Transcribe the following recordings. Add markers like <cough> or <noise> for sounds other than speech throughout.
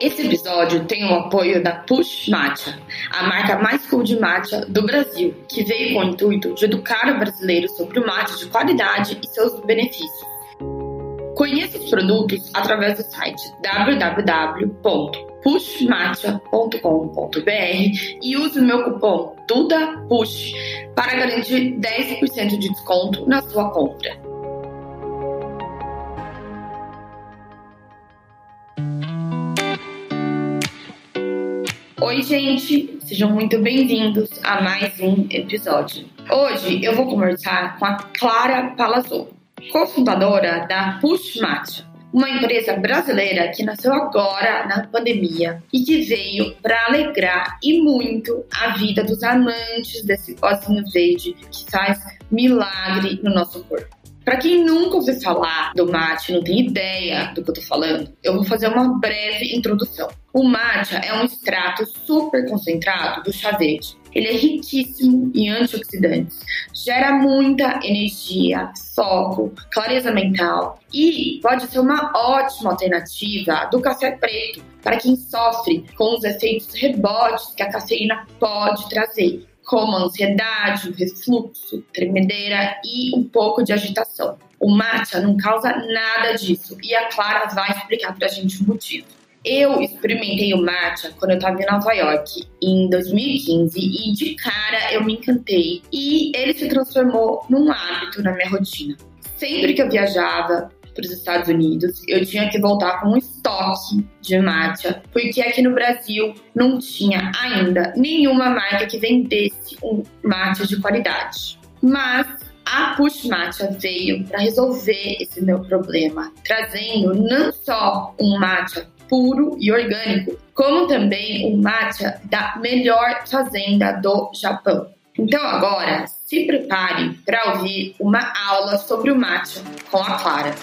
Esse episódio tem o apoio da Push Matcha, a marca mais cool de matcha do Brasil, que veio com o intuito de educar o brasileiro sobre o matcha de qualidade e seus benefícios. Conheça os produtos através do site www.pushmatcha.com.br e use o meu cupom DUDAPUSH para garantir 10% de desconto na sua compra. Oi, gente! Sejam muito bem-vindos a mais um episódio. Hoje eu vou conversar com a Clara Palazzo cofundadora da Push Matcha, uma empresa brasileira que nasceu agora na pandemia e que veio para alegrar e muito a vida dos amantes desse pozinho verde que faz milagre no nosso corpo. Para quem nunca ouviu falar do mate, não tem ideia do que eu tô falando, eu vou fazer uma breve introdução. O matcha é um extrato super concentrado do chá verde. Ele é riquíssimo em antioxidantes, gera muita energia, foco, clareza mental e pode ser uma ótima alternativa do café preto para quem sofre com os efeitos rebotes que a cafeína pode trazer como ansiedade, refluxo, tremedeira e um pouco de agitação. O matcha não causa nada disso e a Clara vai explicar pra gente o motivo. Eu experimentei o matcha quando eu estava em Nova York em 2015 e de cara eu me encantei e ele se transformou num hábito na minha rotina. Sempre que eu viajava, para os Estados Unidos, eu tinha que voltar com um estoque de matcha, porque aqui no Brasil não tinha ainda nenhuma marca que vendesse um matcha de qualidade. Mas a Push Matcha veio para resolver esse meu problema, trazendo não só um matcha puro e orgânico, como também um matcha da melhor fazenda do Japão. Então agora, se prepare para ouvir uma aula sobre o matcha com a Clara.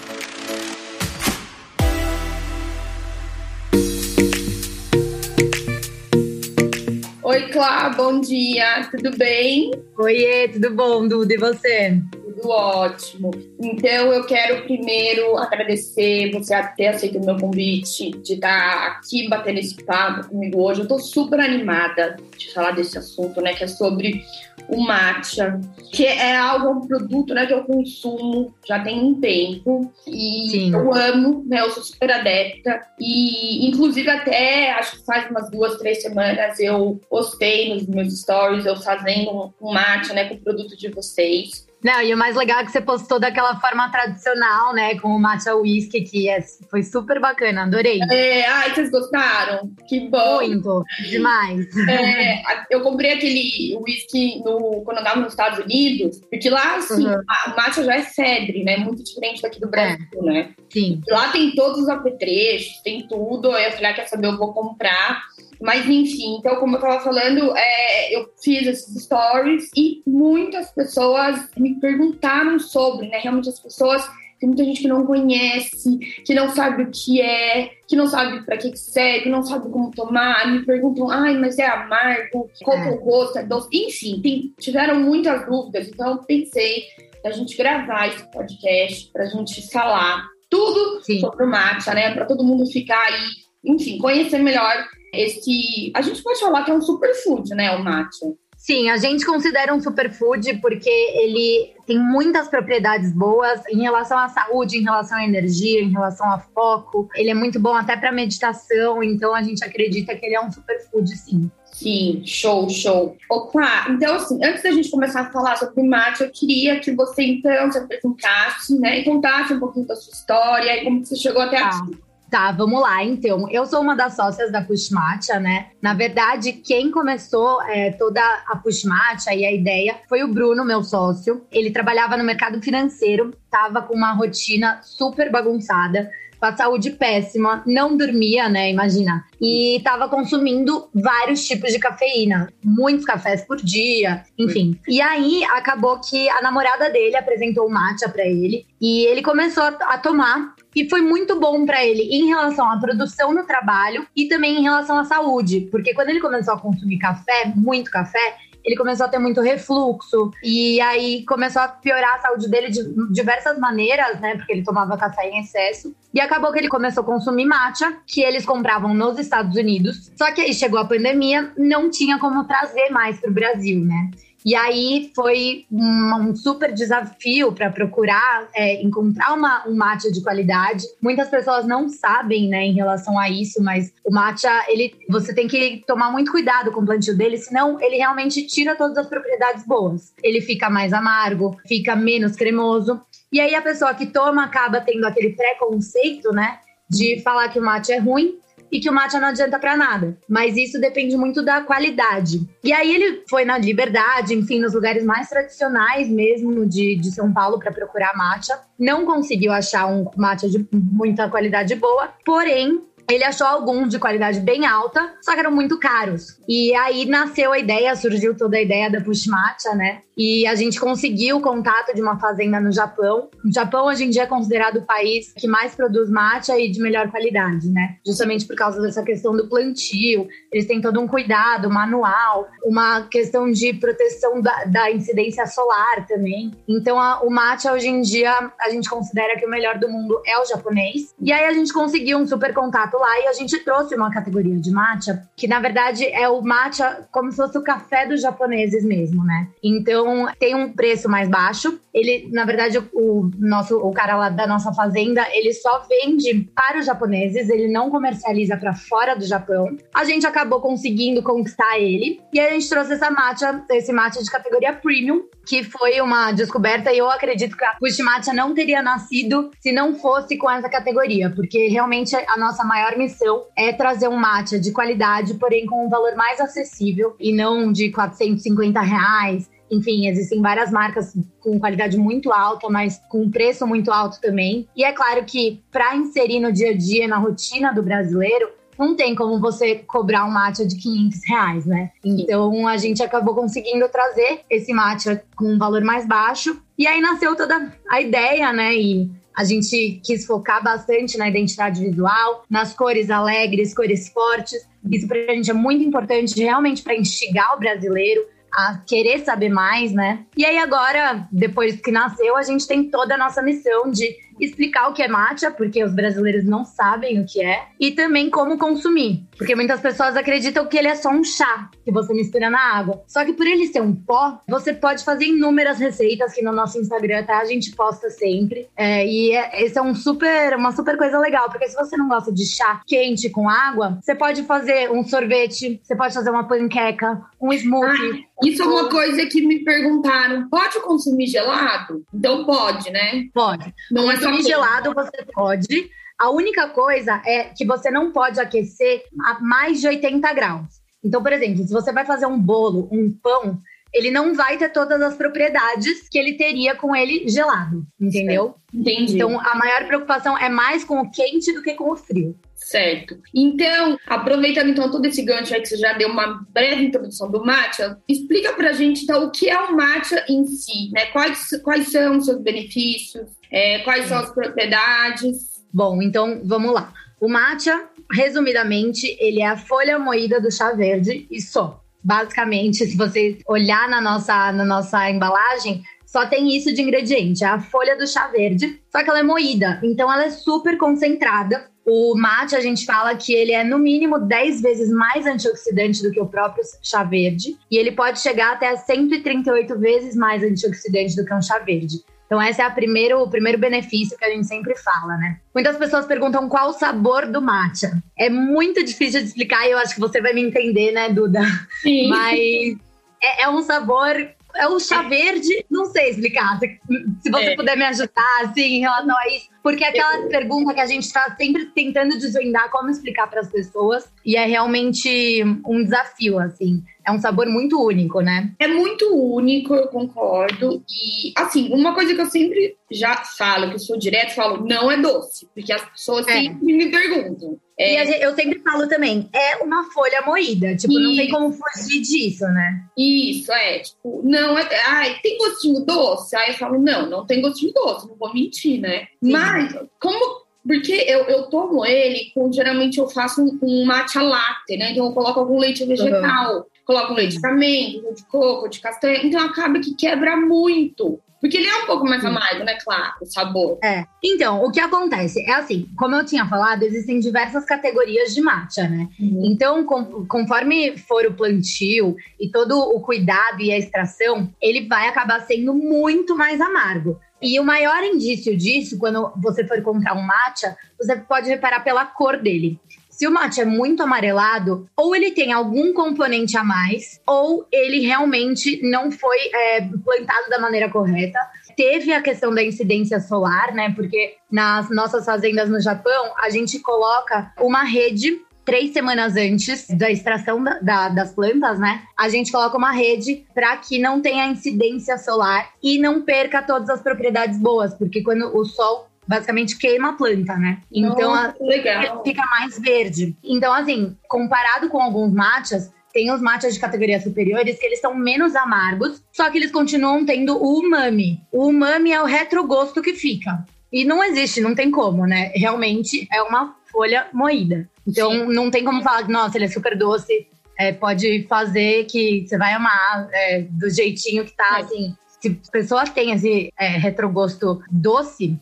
Oi, Clara, bom dia, tudo bem? Oiê, tudo bom, Duda, e você? Tudo ótimo. Então, eu quero primeiro agradecer você ter aceito o meu convite de estar aqui batendo esse papo comigo hoje. Eu estou super animada de falar desse assunto, né, que é sobre o matcha, que é algo, um produto né, que eu consumo já tem um tempo e Sim. eu amo, né? Eu sou super adepta e inclusive até acho que faz umas duas, três semanas eu postei nos meus stories eu fazendo um, um matcha, né, com o produto de vocês. Não, e o mais legal é que você postou daquela forma tradicional, né? Com o matcha whisky, que é, foi super bacana, adorei. É, ai, vocês gostaram? Que bom. Muito, demais. É, eu comprei aquele whisky no, quando eu andava nos Estados Unidos, porque lá, assim, uhum. a, matcha já é febre, né? Muito diferente daqui do Brasil, é. né? Sim. Lá tem todos os apetrechos, tem tudo. Aí eu falei, ah, quer saber, eu vou comprar. Mas enfim, então como eu estava falando, é, eu fiz esses stories e muitas pessoas me perguntaram sobre, né? Realmente as pessoas tem muita gente que não conhece, que não sabe o que é, que não sabe para que, que serve, não sabe como tomar, me perguntam, ai, mas é amargo, qual é o gosto, é doce. Enfim, tem, tiveram muitas dúvidas, então eu pensei a gente gravar esse podcast, para a gente falar tudo Sim. sobre o matcha, né? Para todo mundo ficar aí, enfim, conhecer melhor esse. A gente pode falar que é um superfood, né? O matcha. Sim, a gente considera um superfood porque ele tem muitas propriedades boas em relação à saúde, em relação à energia, em relação a foco. Ele é muito bom até para meditação, então a gente acredita que ele é um superfood, sim. Sim, show, show. Opa, então assim, antes da gente começar a falar sobre o matcha, eu queria que você então se apresentasse, né, e contasse um pouquinho da sua história e como você chegou até ah. aqui. Tá, vamos lá. Então, eu sou uma das sócias da Pushmatcha, né? Na verdade, quem começou é, toda a Pushmatcha e a ideia foi o Bruno, meu sócio. Ele trabalhava no mercado financeiro, tava com uma rotina super bagunçada com a saúde péssima, não dormia, né? Imagina. E tava consumindo vários tipos de cafeína, muitos cafés por dia, enfim. E aí acabou que a namorada dele apresentou o matcha para ele e ele começou a tomar e foi muito bom para ele em relação à produção no trabalho e também em relação à saúde, porque quando ele começou a consumir café, muito café, ele começou a ter muito refluxo. E aí começou a piorar a saúde dele de diversas maneiras, né? Porque ele tomava café em excesso. E acabou que ele começou a consumir matcha, que eles compravam nos Estados Unidos. Só que aí chegou a pandemia, não tinha como trazer mais para o Brasil, né? E aí foi um, super desafio para procurar é, encontrar uma, um matcha de qualidade. Muitas pessoas não sabem, né, em relação a isso, mas o matcha, ele, você tem que tomar muito cuidado com o plantio dele, senão ele realmente tira todas as propriedades boas. Ele fica mais amargo, fica menos cremoso. E aí a pessoa que toma acaba tendo aquele preconceito, né, de falar que o mate é ruim e que o matcha não adianta para nada. Mas isso depende muito da qualidade. E aí ele foi na Liberdade, enfim, nos lugares mais tradicionais mesmo de, de São Paulo para procurar matcha. Não conseguiu achar um matcha de muita qualidade boa, porém ele achou alguns de qualidade bem alta, só que eram muito caros. E aí nasceu a ideia, surgiu toda a ideia da Push Matcha, né? E a gente conseguiu o contato de uma fazenda no Japão. O Japão hoje em dia é considerado o país que mais produz matcha e de melhor qualidade, né? Justamente por causa dessa questão do plantio. Eles têm todo um cuidado manual, uma questão de proteção da, da incidência solar também. Então, a, o matcha hoje em dia a gente considera que o melhor do mundo é o japonês. E aí a gente conseguiu um super contato lá e a gente trouxe uma categoria de matcha que na verdade é o matcha como se fosse o café dos japoneses mesmo, né? Então tem um preço mais baixo. Ele, na verdade, o nosso o cara lá da nossa fazenda, ele só vende para os japoneses, ele não comercializa para fora do Japão. A gente acabou conseguindo conquistar ele e a gente trouxe essa matcha, esse matcha de categoria premium, que foi uma descoberta e eu acredito que a Push Matcha não teria nascido se não fosse com essa categoria, porque realmente a nossa maior missão é trazer um matcha de qualidade, porém com um valor mais acessível e não de 450 reais enfim, existem várias marcas com qualidade muito alta, mas com preço muito alto também. E é claro que para inserir no dia a dia, na rotina do brasileiro, não tem como você cobrar um matcha de 500 reais, né? Então a gente acabou conseguindo trazer esse matcha com um valor mais baixo. E aí nasceu toda a ideia, né? E a gente quis focar bastante na identidade visual, nas cores alegres, cores fortes. Isso pra gente é muito importante, realmente para instigar o brasileiro a querer saber mais, né? E aí agora, depois que nasceu, a gente tem toda a nossa missão de explicar o que é matcha, porque os brasileiros não sabem o que é, e também como consumir. Porque muitas pessoas acreditam que ele é só um chá que você mistura na água. Só que por ele ser um pó, você pode fazer inúmeras receitas que no nosso Instagram, tá? A gente posta sempre. É, e é, esse é um super, uma super coisa legal, porque se você não gosta de chá quente com água, você pode fazer um sorvete, você pode fazer uma panqueca, um smoothie. Ah, isso é uma coisa que me perguntaram: pode consumir gelado? Então pode, né? Pode. Não é consumir gelado você pode. A única coisa é que você não pode aquecer a mais de 80 graus. Então, por exemplo, se você vai fazer um bolo, um pão, ele não vai ter todas as propriedades que ele teria com ele gelado, entendeu? Entendi. Então, a maior preocupação é mais com o quente do que com o frio. Certo. Então, aproveitando então todo esse gancho aí que você já deu uma breve introdução do matcha, explica pra gente então o que é o matcha em si, né? Quais, quais são os seus benefícios, é, quais são as propriedades? Bom, então vamos lá. O matcha, resumidamente, ele é a folha moída do chá verde e só. Basicamente, <laughs> se você olhar na nossa, na nossa embalagem, só tem isso de ingrediente, é a folha do chá verde, só que ela é moída, então ela é super concentrada. O mate, a gente fala que ele é no mínimo 10 vezes mais antioxidante do que o próprio chá verde, e ele pode chegar até 138 vezes mais antioxidante do que um chá verde. Então, esse é a primeiro, o primeiro benefício que a gente sempre fala, né? Muitas pessoas perguntam qual o sabor do matcha. É muito difícil de explicar e eu acho que você vai me entender, né, Duda? Sim. Mas é, é um sabor é o chá verde, não sei explicar. Se, você é. puder me ajudar, assim, em relação a isso. Porque é aquela pergunta que a gente está sempre tentando desvendar como explicar para as pessoas. E é realmente um desafio, assim. É um sabor muito único, né? É muito único, eu concordo. E, assim, uma coisa que eu sempre já falo, que eu sou direto, falo, não é doce. Porque as pessoas é. sempre me perguntam. É... E eu sempre falo também, é uma folha moída. Tipo, Isso. não tem como fugir disso, né? Isso, é. Tipo, não, é. Ai, tem gostinho doce? Aí eu falo, não, não tem gostinho doce, não vou mentir, né? Sim. Mas, como porque eu, eu tomo ele com, geralmente eu faço um, um matcha latte, né? Então eu coloco algum leite vegetal. Uhum. Colocam leite de amêndoa, de coco, de castanha, então acaba que quebra muito. Porque ele é um pouco mais amargo, né, claro, o sabor. É. Então, o que acontece é assim, como eu tinha falado, existem diversas categorias de matcha, né? Uhum. Então, com, conforme for o plantio e todo o cuidado e a extração, ele vai acabar sendo muito mais amargo. E o maior indício disso, quando você for comprar um matcha, você pode reparar pela cor dele. Se o mate é muito amarelado, ou ele tem algum componente a mais, ou ele realmente não foi é, plantado da maneira correta. Teve a questão da incidência solar, né? Porque nas nossas fazendas no Japão, a gente coloca uma rede três semanas antes da extração da, da, das plantas, né? A gente coloca uma rede para que não tenha incidência solar e não perca todas as propriedades boas, porque quando o sol basicamente queima a planta, né? Então Nossa, a, fica mais verde. Então, assim, comparado com alguns matchas, tem os matchas de categoria superiores que eles são menos amargos, só que eles continuam tendo o umami. O umami é o retrogosto que fica. E não existe, não tem como, né? Realmente é uma folha moída. Então Sim. não tem como falar, nossa, ele é super doce. É, pode fazer que você vai amar é, do jeitinho que tá, é. assim. Se a pessoa tem esse é, retrogosto doce,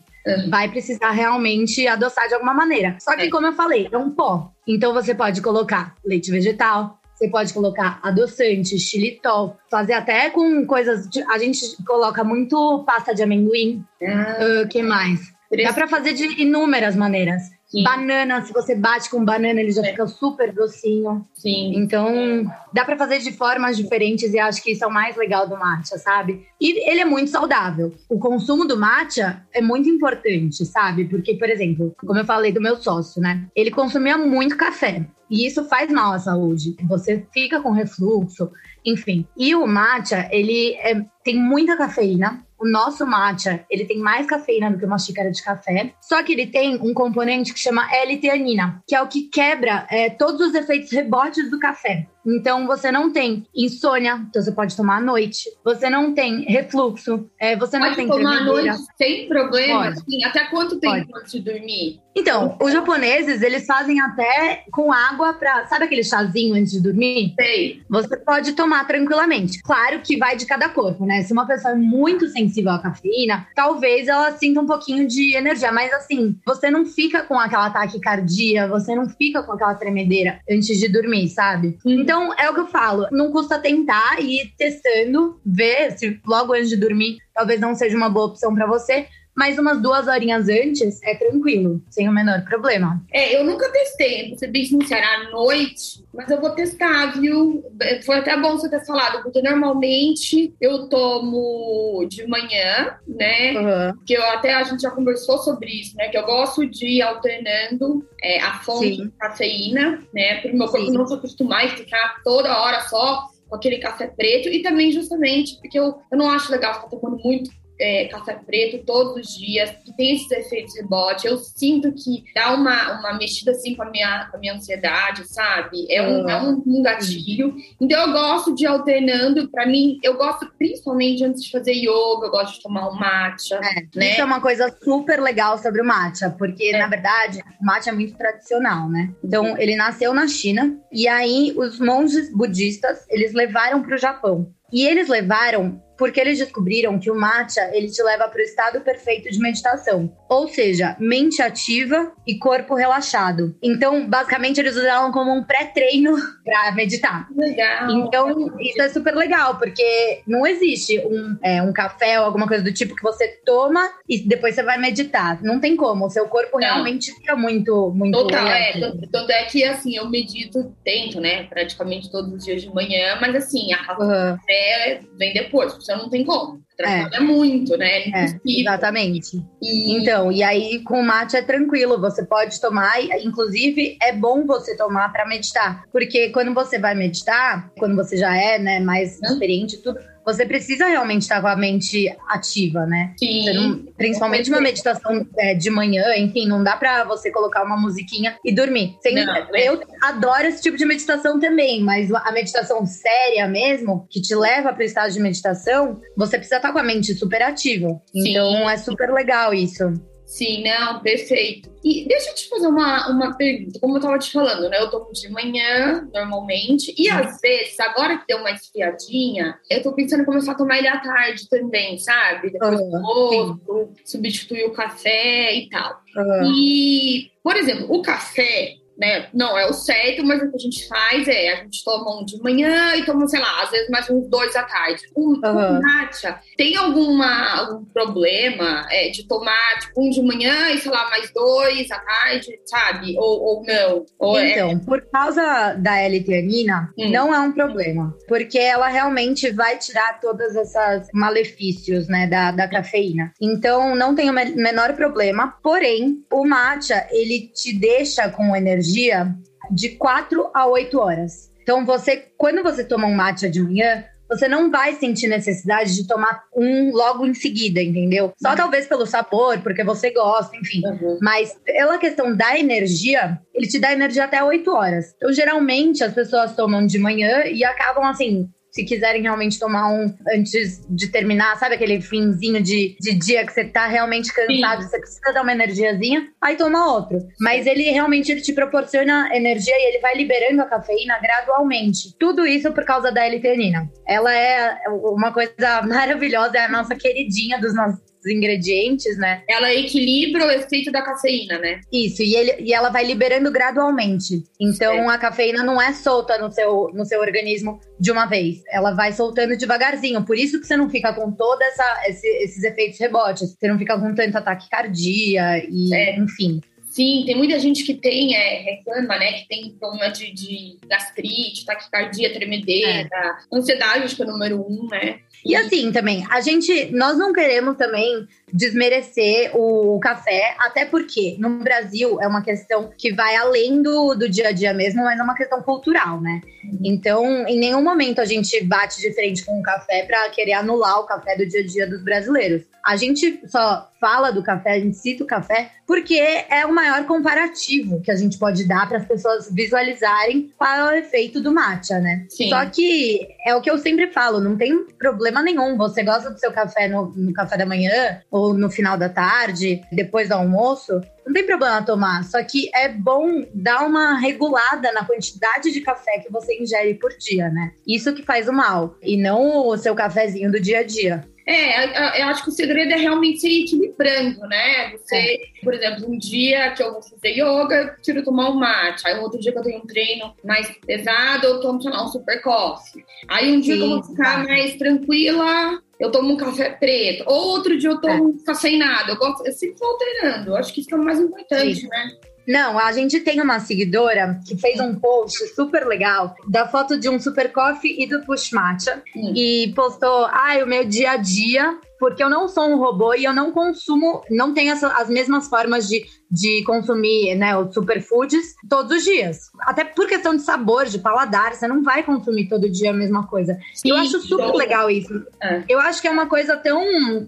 vai precisar realmente adoçar de alguma maneira. Só que, é. como eu falei, é um pó. Então você pode colocar leite vegetal, você pode colocar adoçante, xilitol, fazer até com coisas. De, a gente coloca muito pasta de amendoim. Ah. Uh, que mais? Dá para fazer de inúmeras maneiras. Sim. Banana, se você bate com banana, ele já é. fica super docinho. Sim. Então, dá para fazer de formas diferentes e acho que isso é o mais legal do matcha, sabe? E ele é muito saudável. O consumo do matcha é muito importante, sabe? Porque, por exemplo, como eu falei do meu sócio, né? Ele consumia muito café. E isso faz mal à saúde. Você fica com refluxo, enfim. E o matcha, ele é, tem muita cafeína, o nosso matcha, ele tem mais cafeína do que uma xícara de café, só que ele tem um componente que chama L-teanina, que é o que quebra é, todos os efeitos rebotes do café. Então você não tem insônia, então você pode tomar à noite. Você não tem refluxo, é, você não pode tem tomar à noite sem problema. Assim, até quanto tempo pode. antes de dormir? Então, os japoneses, eles fazem até com água para, sabe aquele chazinho antes de dormir? Sei. Você pode tomar tranquilamente. Claro que vai de cada corpo, né? Se uma pessoa é muito sensível à cafeína, talvez ela sinta um pouquinho de energia, mas assim, você não fica com aquela taquicardia, você não fica com aquela tremedeira antes de dormir, sabe? Então então, é o que eu falo. Não custa tentar e ir testando, ver se logo antes de dormir talvez não seja uma boa opção para você. Mas umas duas horinhas antes é tranquilo, sem o menor problema. É, eu nunca testei, vou ser bem sincera, à noite, mas eu vou testar, viu? Foi até bom você ter falado, porque normalmente eu tomo de manhã, né? Uhum. Que eu até a gente já conversou sobre isso, né? Que eu gosto de ir alternando é, a fonte Sim. de cafeína, né? Para o meu corpo Sim. não se acostumar e ficar toda hora só com aquele café preto e também justamente porque eu, eu não acho legal ficar tomando muito é, café preto todos os dias, que tem esses efeitos rebote. Eu sinto que dá uma, uma mexida assim com a minha, com a minha ansiedade, sabe? É um, uhum. é um, um gatilho. Então eu gosto de alternando. Para mim, eu gosto principalmente antes de fazer yoga, eu gosto de tomar um matcha. É, né? Isso é uma coisa super legal sobre o matcha, porque é. na verdade o matcha é muito tradicional, né? Então ele nasceu na China e aí os monges budistas eles levaram para o Japão. E eles levaram porque eles descobriram que o matcha ele te leva para o estado perfeito de meditação, ou seja, mente ativa e corpo relaxado. Então, basicamente, eles usavam como um pré-treino <laughs> para meditar. Legal. Então, isso é super legal, porque não existe um, é, um café ou alguma coisa do tipo que você toma e depois você vai meditar. Não tem como. O seu corpo não. realmente fica muito, muito. Total, é. Tanto é que, assim, eu medito, tento, né? Praticamente todos os dias de manhã, mas assim, a café uhum. vem depois você não tem como. Trabalha é. muito, né? É, é exatamente. E... Então, e aí com o mate é tranquilo, você pode tomar, inclusive é bom você tomar para meditar, porque quando você vai meditar, quando você já é, né, mais experiente tudo, você precisa realmente estar com a mente ativa, né? Sim. Não, principalmente uma meditação é, de manhã, enfim, não dá pra você colocar uma musiquinha e dormir. Sem, não, eu é. adoro esse tipo de meditação também, mas a meditação séria mesmo, que te leva para o estado de meditação, você precisa estar com a mente super ativa. Então é super legal isso. Sim, não, perfeito. E deixa eu te fazer uma, uma pergunta. Como eu tava te falando, né? Eu tomo de manhã, normalmente. E às vezes, agora que deu uma esfriadinha, eu tô pensando em começar a tomar ele à tarde também, sabe? Depois do almoço, substituir o café e tal. Uhum. E, por exemplo, o café, né? Não é o certo, mas o que a gente faz é a gente toma um de manhã e toma, sei lá, às vezes mais uns dois à tarde. O, uhum. Nátia, tem alguma, algum problema é, de tomar tipo, um de manhã e, sei lá, mais dois à tarde, sabe? Ou, ou não? Ou é então, é... por causa da L-teanina, hum. não é um problema. Porque ela realmente vai tirar todos esses malefícios, né, da, da cafeína. Então, não tem o menor problema. Porém, o matcha, ele te deixa com energia energia de 4 a 8 horas. Então, você, quando você toma um matcha de manhã, você não vai sentir necessidade de tomar um logo em seguida, entendeu? Só uhum. talvez pelo sabor, porque você gosta, enfim. Uhum. Mas pela questão da energia, ele te dá energia até 8 horas. Então, geralmente, as pessoas tomam de manhã e acabam assim, se quiserem realmente tomar um antes de terminar, sabe aquele finzinho de, de dia que você tá realmente cansado, Sim. você precisa dar uma energiazinha, aí toma outro. Mas ele realmente ele te proporciona energia e ele vai liberando a cafeína gradualmente. Tudo isso por causa da L-teanina. Ela é uma coisa maravilhosa, é a nossa queridinha dos nossos ingredientes, né? Ela equilibra o efeito da cafeína, né? Isso, e, ele, e ela vai liberando gradualmente. Então a cafeína não é solta no seu, no seu organismo de uma vez. Ela vai soltando devagarzinho. Por isso que você não fica com todos esse, esses efeitos rebotes. Você não fica com tanto ataque cardíaco e, é. enfim. Sim, tem muita gente que tem, é, reclama, né, que tem problema de, de gastrite, taquicardia, tremedeira, é. ansiedade, acho que é o número um, né? E assim também, a gente, nós não queremos também desmerecer o café, até porque no Brasil é uma questão que vai além do, do dia a dia mesmo, mas é uma questão cultural, né? Então, em nenhum momento a gente bate de frente com o café para querer anular o café do dia a dia dos brasileiros. A gente só fala do café, a gente cita o café, porque é o maior comparativo que a gente pode dar para as pessoas visualizarem qual é o efeito do matcha, né? Sim. Só que é o que eu sempre falo, não tem problema nenhum. Você gosta do seu café no, no café da manhã ou no final da tarde, depois do almoço, não tem problema tomar. Só que é bom dar uma regulada na quantidade de café que você ingere por dia, né? Isso que faz o mal. E não o seu cafezinho do dia a dia. É, eu acho que o segredo é realmente ser equilibrando, né? Você, é. por exemplo, um dia que eu vou fazer yoga, eu tiro tomar um mate. Aí outro dia que eu tenho um treino mais pesado, eu tomo, sei lá, um super coffee. Aí um dia Sim, que eu vou ficar tá. mais tranquila, eu tomo um café preto. Outro dia eu tomo é. nada. Eu, gosto, eu sempre vou alternando. Eu acho que isso é o mais importante, Sim. né? Não, a gente tem uma seguidora que fez um post super legal da foto de um super coffee e do push matcha hum. e postou, ai, ah, o meu dia a dia porque eu não sou um robô e eu não consumo, não tenho essa, as mesmas formas de, de consumir né, os superfoods todos os dias. Até por questão de sabor, de paladar, você não vai consumir todo dia a mesma coisa. Sim, eu acho super legal isso. É. Eu acho que é uma coisa tão.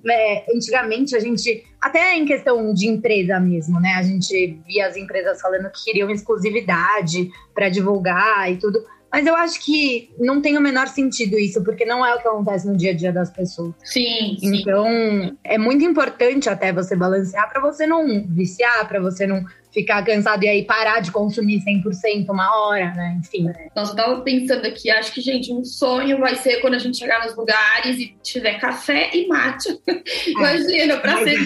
É, antigamente a gente. Até em questão de empresa mesmo, né? A gente via as empresas falando que queriam exclusividade para divulgar e tudo. Mas eu acho que não tem o menor sentido isso, porque não é o que acontece no dia a dia das pessoas. Sim. Então, sim. é muito importante até você balancear para você não viciar, para você não ficar cansado e aí parar de consumir 100% uma hora, né? Enfim. Nossa, eu tava pensando aqui, acho que, gente, um sonho vai ser quando a gente chegar nos lugares e tiver café e mate. <laughs> É. Imagina, pra mas, ser.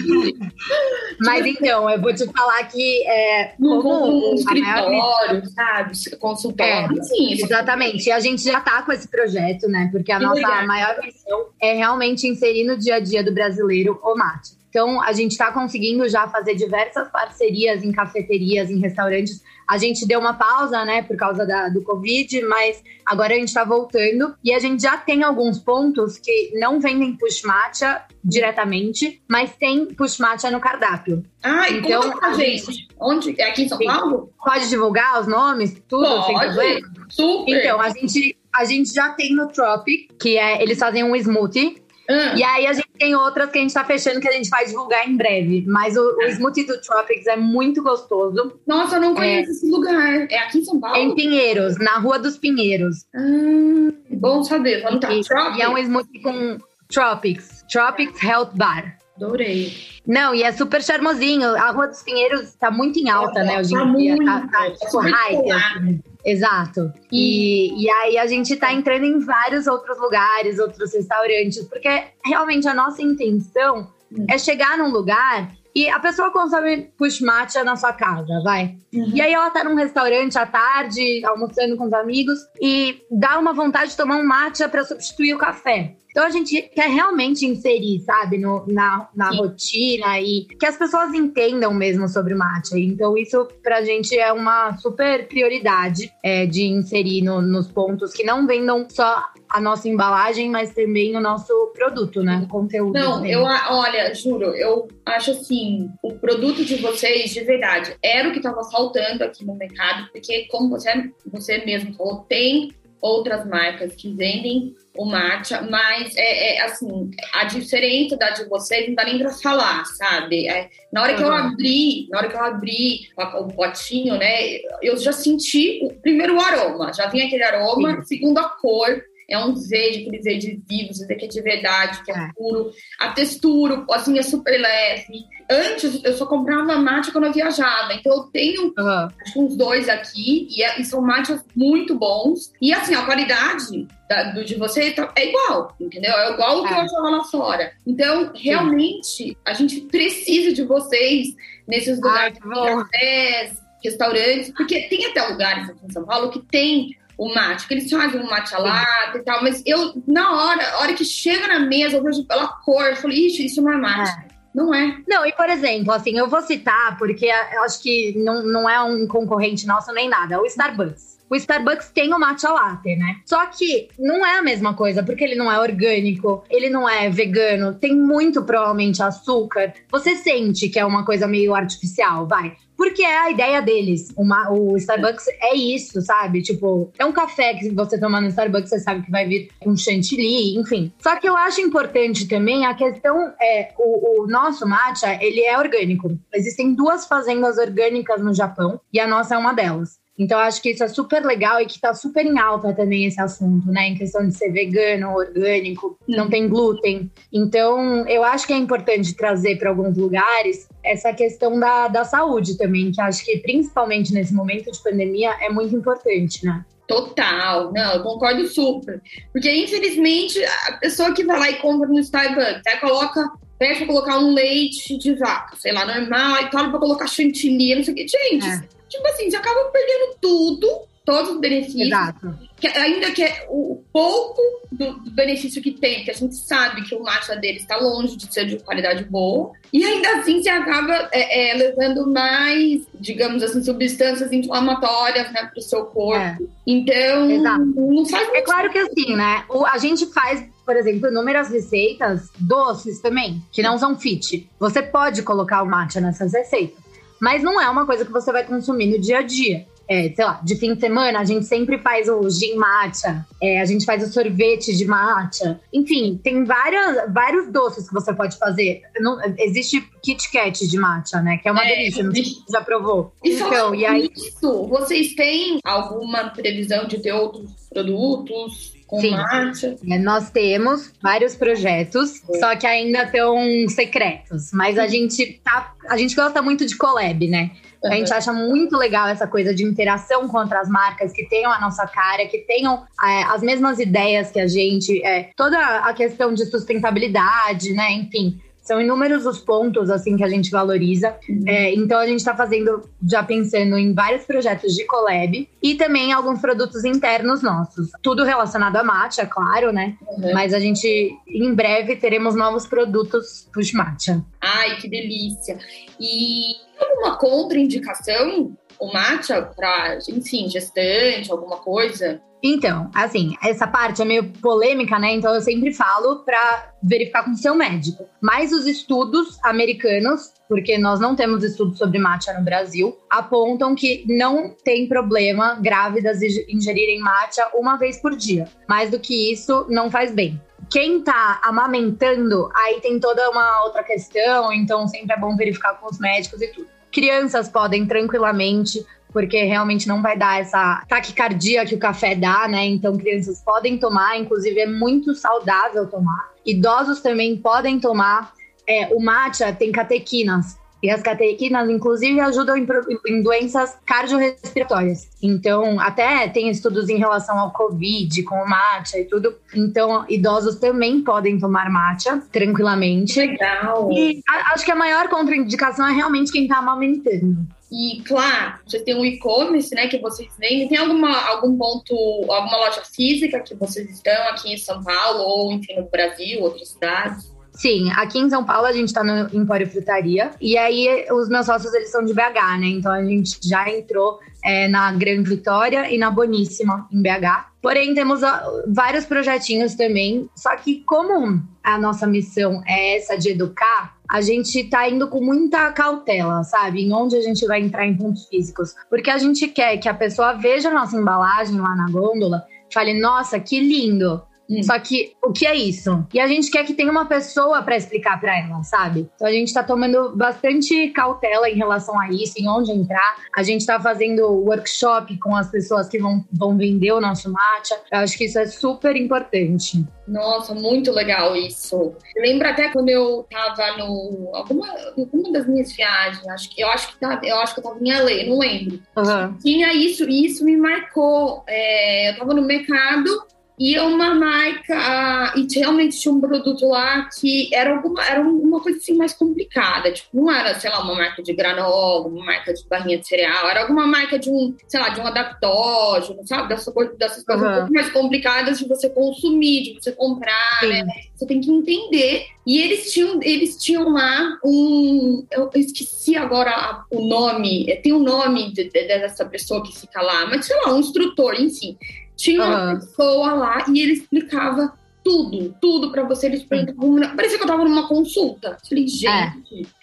mas então, eu vou te falar que é. No, como um escritório, maior... sabe? Consultório. É, Sim, exatamente. E a gente já tá com esse projeto, né? Porque a que nossa legal. maior missão é realmente inserir no dia a dia do brasileiro o mate. Então, a gente está conseguindo já fazer diversas parcerias em cafeterias, em restaurantes. A gente deu uma pausa, né, por causa da, do Covid, mas agora a gente está voltando. E a gente já tem alguns pontos que não vendem push matcha diretamente, mas tem push matcha no cardápio. Ah, então, conta pra gente. gente. Onde? É aqui em São Sim. Paulo? Pode divulgar os nomes, tudo, Pode. sem problema? Super! Então, a gente, a gente já tem no Tropic, que é, eles fazem um smoothie, Hum. E aí a gente tem outras que a gente tá fechando que a gente vai divulgar em breve. Mas o, o smoothie do Tropics é muito gostoso. Nossa, eu não conheço é. esse lugar. É aqui em São Paulo? Em Pinheiros, na Rua dos Pinheiros. Hum, bom saber. Vamos tá. E, e é um smoothie com Tropics. Tropics Health Bar. Adorei. Não, e é super charmosinho. A Rua dos Pinheiros tá muito em alta, é, né, hoje tá em dia. Muito, tá, tá, tipo, hype. Exato. E, e aí a gente tá entrando em vários outros lugares, outros restaurantes, porque realmente a nossa intenção hum. é chegar num lugar e a pessoa consome push matcha na sua casa, vai. Uhum. E aí ela tá num restaurante à tarde, almoçando com os amigos, e dá uma vontade de tomar um matcha para substituir o café. Então a gente quer realmente inserir, sabe, no, na, na rotina e que as pessoas entendam mesmo sobre o matcha. Então isso pra gente é uma super prioridade é, de inserir no, nos pontos que não vendam só a nossa embalagem, mas também o nosso produto, né? O conteúdo. Não, eu olha, juro, eu acho assim, o produto de vocês, de verdade, era o que estava faltando aqui no mercado, porque como você, você mesmo falou, tem outras marcas que vendem o matcha, mas é, é, assim, a diferença da de vocês não dá nem pra falar, sabe? É, na hora que eu abri, na hora que eu abri o potinho, né, eu já senti o primeiro o aroma, já vinha aquele aroma, Sim. segundo a cor, é um verde, aquele verde vivo, vê que é de verdade, que é, é, puro. A textura, assim, é super leve. Antes, eu só comprava mate quando eu viajava. Então, eu tenho uhum. uns dois aqui, e, é, e, são mates muito bons. E, assim, a qualidade da, do de você tá, é igual, entendeu? É igual o que é. eu achava lá fora. Então, realmente, Sim. a gente precisa de vocês nesses lugares, cafés, restaurantes, porque tem até lugares aqui em São Paulo que tem o mate, que eles fazem um mate lata e tal, mas eu, na hora, a hora que chega na mesa, eu vejo pela cor, eu falo, ixi, isso não é mate. É. Não é. Não, e por exemplo, assim, eu vou citar, porque eu acho que não, não é um concorrente nosso nem nada, é o Starbucks. O Starbucks tem o matcha latte, né? Só que não é a mesma coisa, porque ele não é orgânico, ele não é vegano, tem muito provavelmente açúcar. Você sente que é uma coisa meio artificial, vai. Porque é a ideia deles. Uma, o Starbucks é isso, sabe? Tipo, é um café que você toma no Starbucks, você sabe que vai vir um chantilly, enfim. Só que eu acho importante também a questão é o, o nosso matcha, ele é orgânico. Existem duas fazendas orgânicas no Japão e a nossa é uma delas. Então, acho que isso é super legal e que está super em alta também esse assunto, né? Em questão de ser vegano, orgânico, não tem glúten. Então, eu acho que é importante trazer para alguns lugares essa questão da, da saúde também, que acho que principalmente nesse momento de pandemia é muito importante, né? Total, não, eu concordo super. Porque, infelizmente, a pessoa que vai lá e compra no Starbucks, aí coloca, pede pra colocar um leite de vaca, sei lá, normal, e fala pra colocar chantilly, não sei o que. Gente, é tipo assim, você acaba perdendo tudo, todos os benefícios. Exato. Que, ainda que é o pouco do, do, benefício que tem, que a gente sabe que o matcha dele está longe de ser de qualidade boa, e ainda assim você acaba é, é, levando mais, digamos assim, substâncias inflamatórias né, para o seu corpo. É. Então, Exato. não faz É claro que assim, né? O, a gente faz por exemplo, inúmeras receitas doces também, que não são fit. Você pode colocar o matcha nessas receitas. Mas não é uma coisa que você vai consumir no dia a dia. É, sei lá, de fim de semana a gente sempre faz o gin matcha, é, a gente faz o sorvete de matcha. Enfim, tem várias, vários doces que você pode fazer. Não, existe Kit Kat de matcha, né? Que é uma é, delícia, não sei se você já provou. então, e aí... Isso, vocês têm alguma previsão de ter outros produtos? Com Sim. É, nós temos vários projetos, é. só que ainda estão secretos. Mas a gente tá. A gente gosta muito de collab, né? Uhum. A gente acha muito legal essa coisa de interação com outras marcas que tenham a nossa cara, que tenham é, as mesmas ideias que a gente, é, toda a questão de sustentabilidade, né? Enfim, são inúmeros os pontos assim que a gente valoriza. Uhum. É, então a gente está fazendo, já pensando em vários projetos de collab e também alguns produtos internos nossos. Tudo relacionado a matcha, é claro, né? Uhum. Mas a gente em breve teremos novos produtos push matcha. Ai, que delícia! E alguma contraindicação o matcha para, enfim, gestante, alguma coisa? Então, assim, essa parte é meio polêmica, né? Então eu sempre falo para verificar com o seu médico. Mas os estudos americanos, porque nós não temos estudos sobre matcha no Brasil, apontam que não tem problema grávidas ingerirem matcha uma vez por dia. Mais do que isso, não faz bem. Quem tá amamentando, aí tem toda uma outra questão, então sempre é bom verificar com os médicos e tudo. Crianças podem tranquilamente porque realmente não vai dar essa taquicardia que o café dá, né? Então, crianças podem tomar, inclusive é muito saudável tomar. Idosos também podem tomar. é, o matcha tem catequinas. E as catequinas, inclusive, ajudam em, em, doenças cardiorrespiratórias. Então, até tem estudos em relação ao Covid, com o matcha e tudo. Então, idosos também podem tomar matcha tranquilamente. Legal. E a, acho que a maior contraindicação é realmente quem está amamentando. E, claro, vocês têm um e-commerce, né, que vocês vendem. Tem alguma, algum ponto, alguma loja física que vocês estão aqui em São Paulo ou, enfim, no Brasil, outras cidades? Sim, aqui em São Paulo a gente tá no Empório Frutaria. E aí os meus sócios, eles são de BH, né? Então a gente já entrou é, na Grande Vitória e na Boníssima, em BH. Porém, temos vários projetinhos também. Só que como a nossa missão é essa de educar, a gente tá indo com muita cautela, sabe? Em onde a gente vai entrar em pontos físicos. Porque a gente quer que a pessoa veja a nossa embalagem lá na gôndola, fale, nossa, que lindo! Hum. Só que o que é isso? E a gente quer que tenha uma pessoa para explicar para ela, sabe? Então a gente tá tomando bastante cautela em relação a isso, em onde entrar. A gente tá fazendo workshop com as pessoas que vão, vão vender o nosso matcha. Eu acho que isso é super importante. Nossa, muito legal isso. Lembra até quando eu tava no alguma, alguma das minhas viagens, acho que eu acho que tava, eu acho que eu tava em LA, não lembro. Uhum. Tinha isso e isso me marcou. É, eu tava no mercado e uma marca, e realmente tinha um produto lá que era, alguma, era uma coisa assim mais complicada. Tipo, não era, sei lá, uma marca de granola, uma marca de barrinha de cereal, era alguma marca de um, sei lá, de um adaptógeno, sabe? Dessas, dessas coisas uhum. um pouco mais complicadas de você consumir, de você comprar, Sim. né? Você tem que entender. E eles tinham, eles tinham lá um. Eu esqueci agora o nome, tem o um nome de, de, dessa pessoa que fica lá, mas sei lá, um instrutor si. Tinha uma uhum. pessoa lá e ele explicava tudo, tudo para você. Ele perguntava, parecia que eu tava numa consulta. Falei, gente,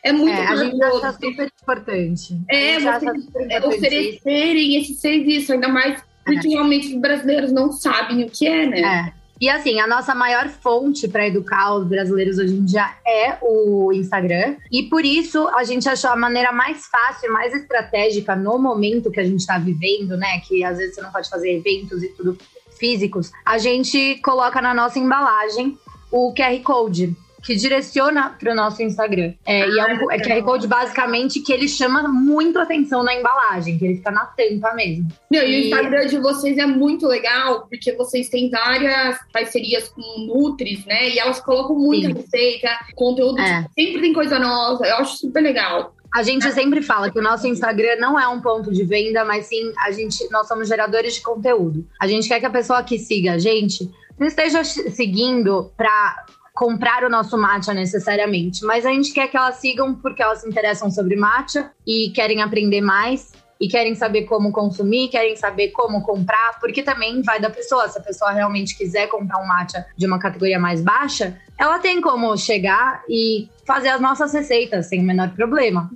é, é muito é, A gente acha super importante. É, você, é oferecerem esse serviço, ainda mais porque é. realmente os brasileiros não sabem o que é, né? É. E assim, a nossa maior fonte para educar os brasileiros hoje em dia é o Instagram. E por isso a gente achou a maneira mais fácil mais estratégica no momento que a gente está vivendo, né? Que às vezes você não pode fazer eventos e tudo físicos. A gente coloca na nossa embalagem o QR Code que direciona para o nosso Instagram. É, ah, e é um é QR Code basicamente que ele chama muito atenção na embalagem, que ele fica na tampa mesmo. Meu, e, e o Instagram de vocês é muito legal, porque vocês têm várias parcerias com Nutris, né? E elas colocam muita Sim. receita, conteúdo, é. sempre tem coisa nova. Eu acho super legal. A gente sempre fala que o nosso Instagram não é um ponto de venda, mas sim a gente, nós somos geradores de conteúdo. A gente quer que a pessoa que siga a gente não esteja seguindo para comprar o nosso matcha necessariamente, mas a gente quer que elas sigam porque elas se interessam sobre matcha e querem aprender mais e querem saber como consumir, querem saber como comprar, porque também vai da pessoa. Se a pessoa realmente quiser comprar um matcha de uma categoria mais baixa, ela tem como chegar e fazer as nossas receitas sem o menor problema.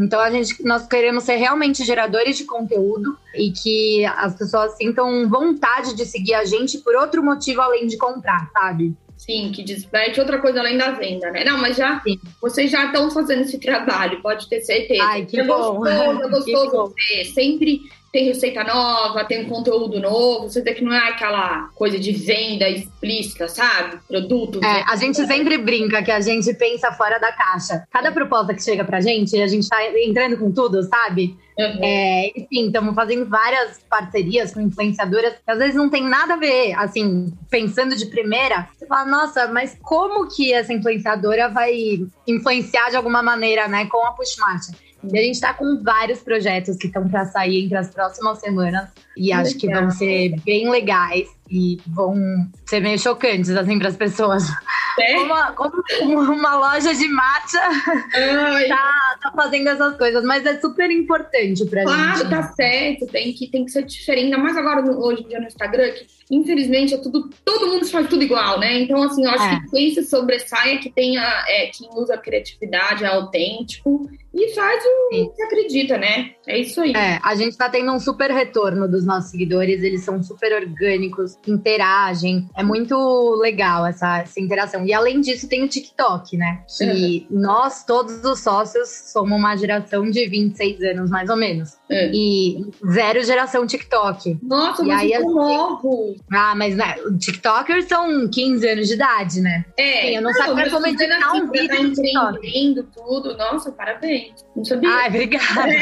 Então a gente, nós queremos ser realmente geradores de conteúdo e que as pessoas sintam vontade de seguir a gente por outro motivo além de comprar, sabe? Sim, que desperte outra coisa além da venda, né? Não, mas já Sim. vocês já estão fazendo esse trabalho, pode ter certeza. Ai, que é bom. gostoso, é <laughs> gostoso ver. Sempre tem receita nova, tem um conteúdo novo. Você vê que não é aquela coisa de venda explícita, sabe? Produto. É, a gente sempre brinca que a gente pensa fora da caixa. Cada proposta que chega pra gente, a gente tá entrando com tudo, sabe? Uhum. É, enfim, estamos fazendo várias parcerias com influenciadoras que às vezes não tem nada a ver, assim, pensando de primeira, você fala, nossa, mas como que essa influenciadora vai influenciar de alguma maneira, né, com a Pushmart? E a gente está com vários projetos que estão para sair entre as próximas semanas. E acho que vão ser bem legais e vão ser meio chocantes, assim, para as pessoas. É? Uma, como uma loja de matcha tá, tá, fazendo essas coisas, mas é super importante pra claro, gente. Claro, tá certo, tem que, tem que ser diferente. Ainda mais agora, no, hoje em dia, no Instagram, que infelizmente é tudo, todo mundo faz tudo igual, né? Então, assim, eu acho é. que quem se sobressaia, que tenha, é, quem usa criatividade, é autêntico e faz o Sim. que acredita, né? É isso aí. É, a gente tá tendo um super retorno dos nossos seguidores, eles são super orgânicos, interagem. É muito legal essa, essa interação. E além disso, tem o TikTok, né? Que uhum. nós, todos os sócios, somos uma geração de 26 anos, mais ou menos. Uhum. E zero geração TikTok. Nossa, e mas aí, assim, novo. Ah, mas né, TikTokers são 15 anos de idade, né? É. Sim, eu não, não sabia como editar um vídeo tá tudo. Nossa, parabéns. Não sabia. Ai, obrigada.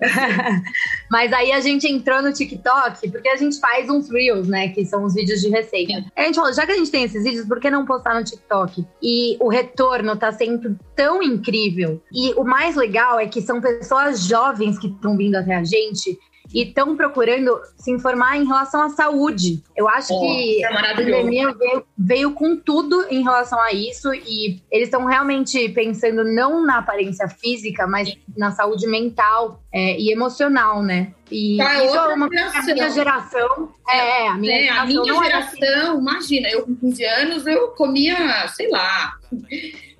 <laughs> Mas aí a gente entrou no TikTok, porque a gente faz uns Reels, né? Que são os vídeos de receita. Aí a gente falou, já que a gente tem esses vídeos, por que não postar no TikTok? E o retorno tá sempre tão incrível. E o mais legal é que são pessoas jovens que estão vindo até a gente e estão procurando se informar em relação à saúde. Eu acho oh, que é a pandemia veio, veio, com tudo em relação a isso e eles estão realmente pensando não na aparência física, mas na saúde mental é, e emocional, né? E tá, isso é uma geração. a minha geração. É, a minha é, geração. A minha geração, assim. imagina, eu com 15 anos eu comia, sei lá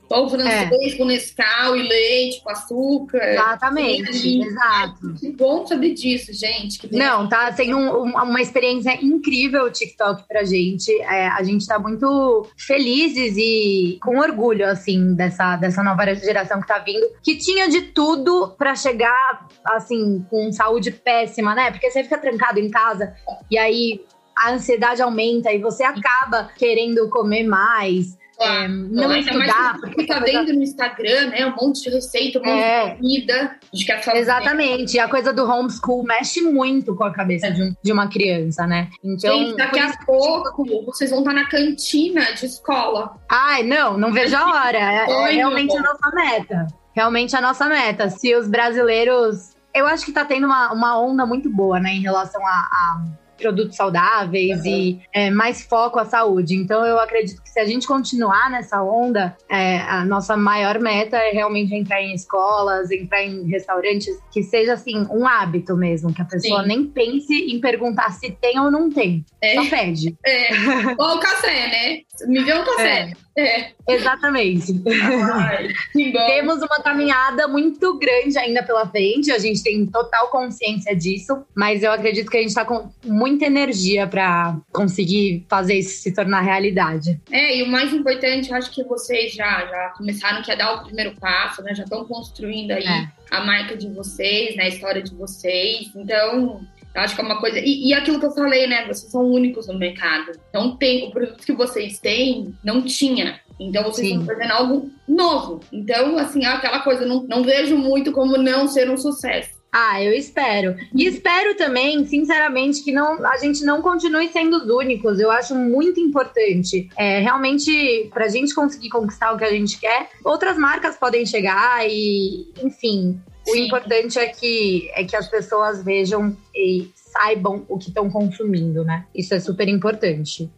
pão francês é. com Nescau e leite, com açúcar. Exatamente, exato. Que bom saber disso, gente. Não, tá sendo um, uma experiência incrível o TikTok pra gente. É, a gente tá muito felizes e com orgulho, assim, dessa, dessa nova geração que tá vindo, que tinha de tudo pra chegar, assim, com saúde péssima, né? Porque você fica trancado em casa e aí a ansiedade aumenta e você acaba querendo comer mais. É, não é, estudar. Porque fica coisa... vendo no Instagram, né? Um monte de receita, um monte é. de comida. De que Exatamente. A coisa do homeschool mexe muito com a cabeça é. de, um, de, uma criança, né? Então, Gente, daqui a pouco vocês vão estar na cantina de escola. Ai, não, não vejo a hora. É, é realmente a nossa meta. Realmente a nossa meta. Se os brasileiros. Eu acho que tá tendo uma, uma onda muito boa, né, em relação a, a produtos saudáveis uhum. e é, mais foco à saúde. Então, eu acredito que se a gente continuar nessa onda, é, a nossa maior meta é realmente entrar em escolas, entrar em restaurantes, que seja assim, um hábito mesmo, que a pessoa Sim. nem pense em perguntar se tem ou não tem. É. Só pede. É. Ou o café, né? Me dê um café. É. É. Exatamente. Ai, Temos uma caminhada muito grande ainda pela frente, a gente tem total consciência disso, mas eu acredito que a gente está com muita energia para conseguir fazer isso se tornar realidade. É, e o mais importante, eu acho que vocês já, já começaram a dar o primeiro passo, né? Já estão construindo aí é. a marca de vocês, né? A história de vocês. Então, eu acho que é uma coisa. E, e, aquilo que eu falei, né? Vocês são únicos no mercado. Não tem. O produto que vocês têm não tinha. Então vocês Sim. estão fazendo algo novo. Então, assim, é aquela coisa, não, não vejo muito como não ser um sucesso. Ah, eu espero. E espero também, sinceramente, que não, a gente não continue sendo os únicos. Eu acho muito importante. É, realmente, para a gente conseguir conquistar o que a gente quer, outras marcas podem chegar e, enfim, o importante é que, é que as pessoas vejam e saibam o que estão consumindo, né? Isso é super importante.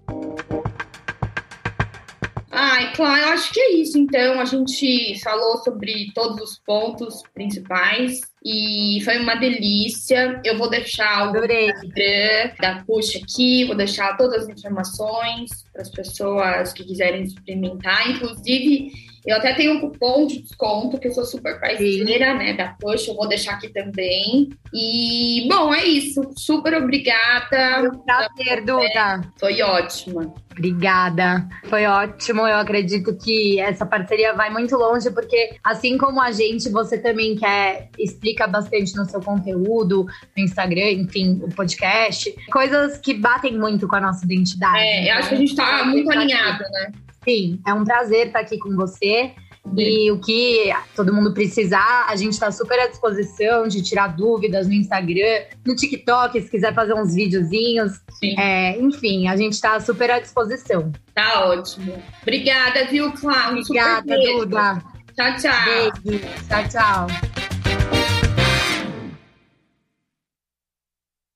Ai, claro, eu acho que é isso. Então, a gente falou sobre todos os pontos principais e foi uma delícia. Eu vou deixar o Instagram da Puxa aqui, vou deixar todas as informações para as pessoas que quiserem experimentar. Inclusive, eu até tenho um cupom de desconto, que eu sou super parceira, né, da Push, eu vou deixar aqui também. E, bom, é isso. Super obrigada. Foi um prazer, Duda. Foi ótima. Obrigada. Foi ótimo. Eu acredito que essa parceria vai muito longe, porque assim como a gente, você também quer, explica bastante no seu conteúdo, no Instagram, enfim, o podcast. Coisas que batem muito com a nossa identidade. É, eu acho que a gente tá muito alinhado, né? Sim, é um prazer estar aqui com você. E o que todo mundo precisar, a gente está super à disposição de tirar dúvidas no Instagram, no TikTok, se quiser fazer uns videozinhos. É, enfim, a gente está super à disposição. Tá ótimo. Obrigada, viu, Cláudio? Obrigada, Duda. Tchau, tchau. Beijo. Tchau, tchau.